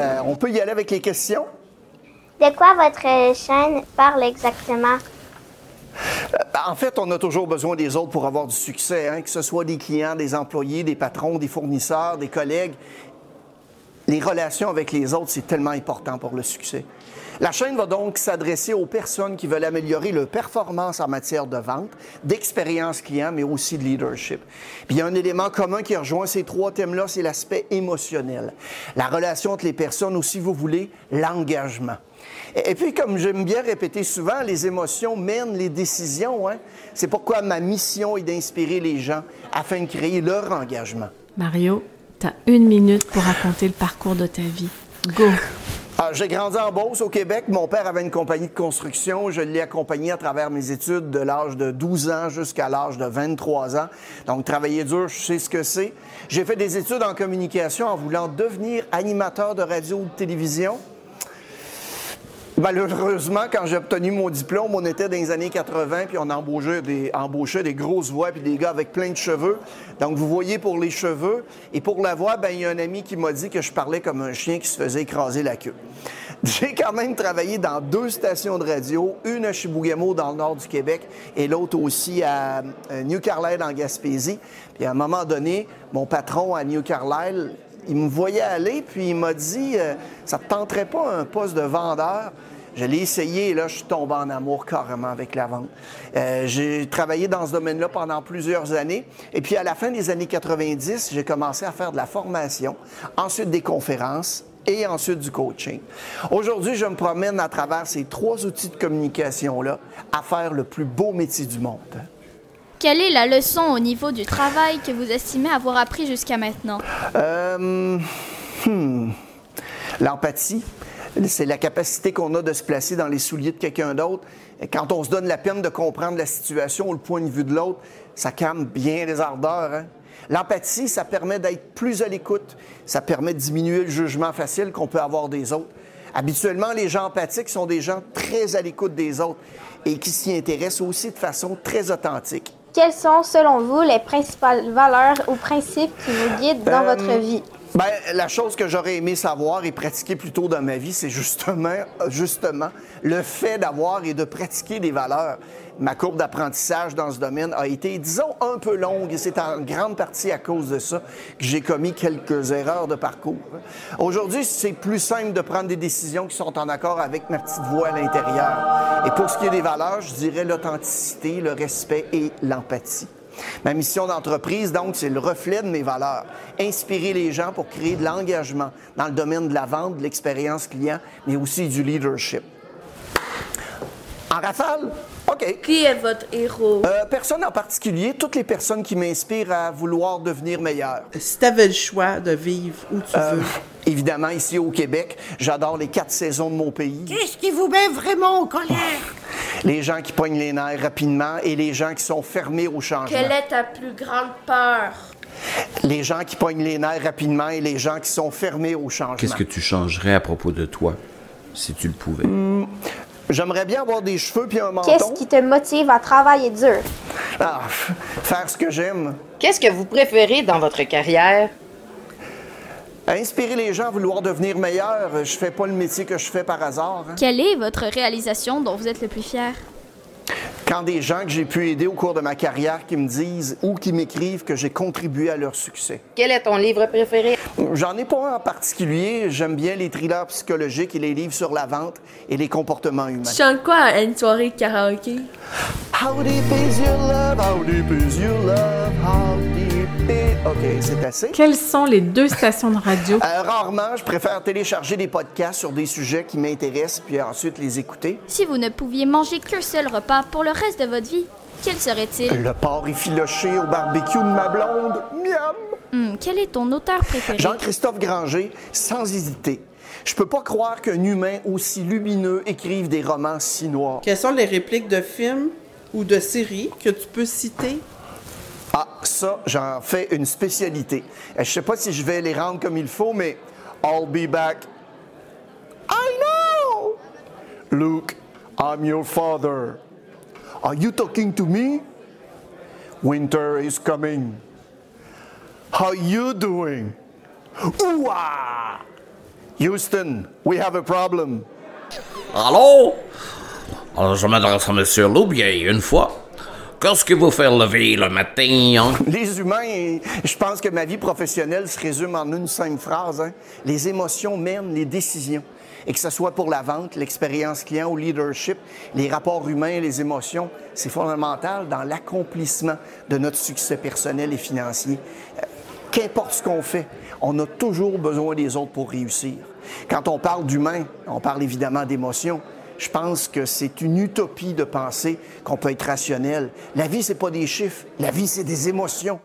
euh, on peut y aller avec les questions? De quoi votre chaîne parle exactement? Euh, En fait, on a toujours besoin des autres pour avoir du succès, hein, que ce soit des clients, des employés, des patrons, des fournisseurs, des collègues. Les relations avec les autres, c'est tellement important pour le succès. La chaîne va donc s'adresser aux personnes qui veulent améliorer leur performance en matière de vente, d'expérience client, mais aussi de leadership. Puis il y a un élément commun qui rejoint ces trois thèmes-là, c'est l'aspect émotionnel. La relation entre les personnes, ou si vous voulez, l'engagement. Et puis, comme j'aime bien répéter souvent, les émotions mènent les décisions. hein. C'est pourquoi ma mission est d'inspirer les gens afin de créer leur engagement. Mario, t'as une minute pour raconter le parcours de ta vie. Go! Ah, J'ai grandi en Beauce, au Québec. Mon père avait une compagnie de construction. Je l'ai accompagné à travers mes études de l'âge de 12 ans jusqu'à l'âge de 23 ans. Donc, travailler dur, je sais ce que c'est. J'ai fait des études en communication en voulant devenir animateur de radio ou de télévision. Malheureusement, quand j'ai obtenu mon diplôme, on était dans les années 80, puis on embauchait des, grosses voix, puis des gars avec plein de cheveux. Donc, vous voyez pour les cheveux. Et pour la voix, ben, il y a un ami qui m'a dit que je parlais comme un chien qui se faisait écraser la queue. J'ai quand même travaillé dans deux stations de radio, une à Chibougamau dans le nord du Québec et l'autre aussi à euh, New Carlisle en Gaspésie. Puis à un moment donné, mon patron à New Carlisle, il me voyait aller, puis il m'a dit euh, Ça te tenterait pas un poste de vendeur? Je l'ai essayé et là, je suis tombé en amour carrément avec la vente. Euh, j'ai travaillé dans ce domaine-là pendant plusieurs années. Et puis, à la fin des années 90, j'ai commencé à faire de la formation, ensuite des conférences et ensuite du coaching. Aujourd'hui, je me promène à travers ces trois outils de communication-là à faire le plus beau métier du monde. Quelle est la leçon au niveau du travail que vous estimez avoir appris jusqu'à maintenant? Euh, hmm. L'empathie, c'est la capacité qu'on a de se placer dans les souliers de quelqu'un d'autre. Quand on se donne la peine de comprendre la situation ou le point de vue de l'autre, ça calme bien les ardeurs. hein. L'empathie, ça permet d'être plus à l'écoute. Ça permet de diminuer le jugement facile qu'on peut avoir des autres. Habituellement, les gens empathiques sont des gens très à l'écoute des autres et qui s'y intéressent aussi de façon très authentique. Quelles sont, selon vous, les principales valeurs ou principes qui vous guident dans Euh, votre vie? Ben, la chose que j'aurais aimé savoir et pratiquer plus tôt dans ma vie, c'est justement, justement le fait d'avoir et de pratiquer des valeurs. Ma courbe d'apprentissage dans ce domaine a été, disons, un peu longue et c'est en grande partie à cause de ça que j'ai commis quelques erreurs de parcours. Aujourd'hui, c'est plus simple de prendre des décisions qui sont en accord avec ma petite voix à l'intérieur. Et pour ce qui est des valeurs, je dirais l'authenticité, le respect et l'empathie. Ma mission d'entreprise, donc, c'est le reflet de mes valeurs. Inspirer les gens pour créer de l'engagement dans le domaine de la vente, de l'expérience client, mais aussi du leadership. En rafale? OK. Qui est votre héros? Euh, personne en particulier, toutes les personnes qui m'inspirent à vouloir devenir meilleur. Si tu avais le choix de vivre où tu Euh, veux, évidemment, ici au Québec, j'adore les quatre saisons de mon pays. Qu'est-ce qui vous met vraiment en colère? Les gens qui pognent les nerfs rapidement et les gens qui sont fermés au changement. Quelle est ta plus grande peur? Les gens qui pognent les nerfs rapidement et les gens qui sont fermés au changement. Qu'est-ce que tu changerais à propos de toi, si tu le pouvais? J'aimerais bien avoir des cheveux puis un menton. Qu'est-ce qui te motive à travailler dur? Ah, faire ce que j'aime. Qu'est-ce que vous préférez dans votre carrière? Inspirer les gens à vouloir devenir meilleurs. Je fais pas le métier que je fais par hasard. hein. Quelle est votre réalisation dont vous êtes le plus fier? Quand des gens que j'ai pu aider au cours de ma carrière qui me disent ou qui m'écrivent que j'ai contribué à leur succès. Quel est ton livre préféré? J'en ai pas un en particulier. J'aime bien les thrillers psychologiques et les livres sur la vente et les comportements humains. Tu chantes quoi à une soirée de karaoké? How deep is your love? How deep is your love? How c'est assez. Quelles sont les deux stations de radio? Euh, rarement, je préfère télécharger des podcasts sur des sujets qui m'intéressent puis ensuite les écouter. Si vous ne pouviez manger qu'un seul repas pour le reste de votre vie, quel serait-il? Le porc effiloché au barbecue de ma blonde. Miam! Hmm, quel est ton auteur préféré? Jean-Christophe Granger, sans hésiter. Je peux pas croire qu'un humain aussi lumineux écrive des romans si noirs. quelles sont les répliques de films ou de séries que tu peux citer? Ah, ça, j'en fais une spécialité. Euh, Je sais pas si je vais les rendre comme il faut, mais I'll be back. I know! Luke, I'm your father. Are you talking to me? Winter is coming. How you doing? Ouah! Houston, we have a problem. Allô? Alors, je m'adresse à Monsieur Loubier une fois. Qu'est-ce qui vous fait lever le matin? hein? Les humains, je pense que ma vie professionnelle se résume en une simple phrase. hein. Les émotions mènent les décisions. Et que ce soit pour la vente, l'expérience client ou le leadership, les rapports humains les émotions, c'est fondamental dans l'accomplissement de notre succès personnel et financier. Euh, Qu'importe ce qu'on fait, on a toujours besoin des autres pour réussir. Quand on parle d'humain, on parle évidemment d'émotions. Je pense que c'est une utopie de penser qu'on peut être rationnel. La vie, c'est pas des chiffres. La vie, c'est des émotions.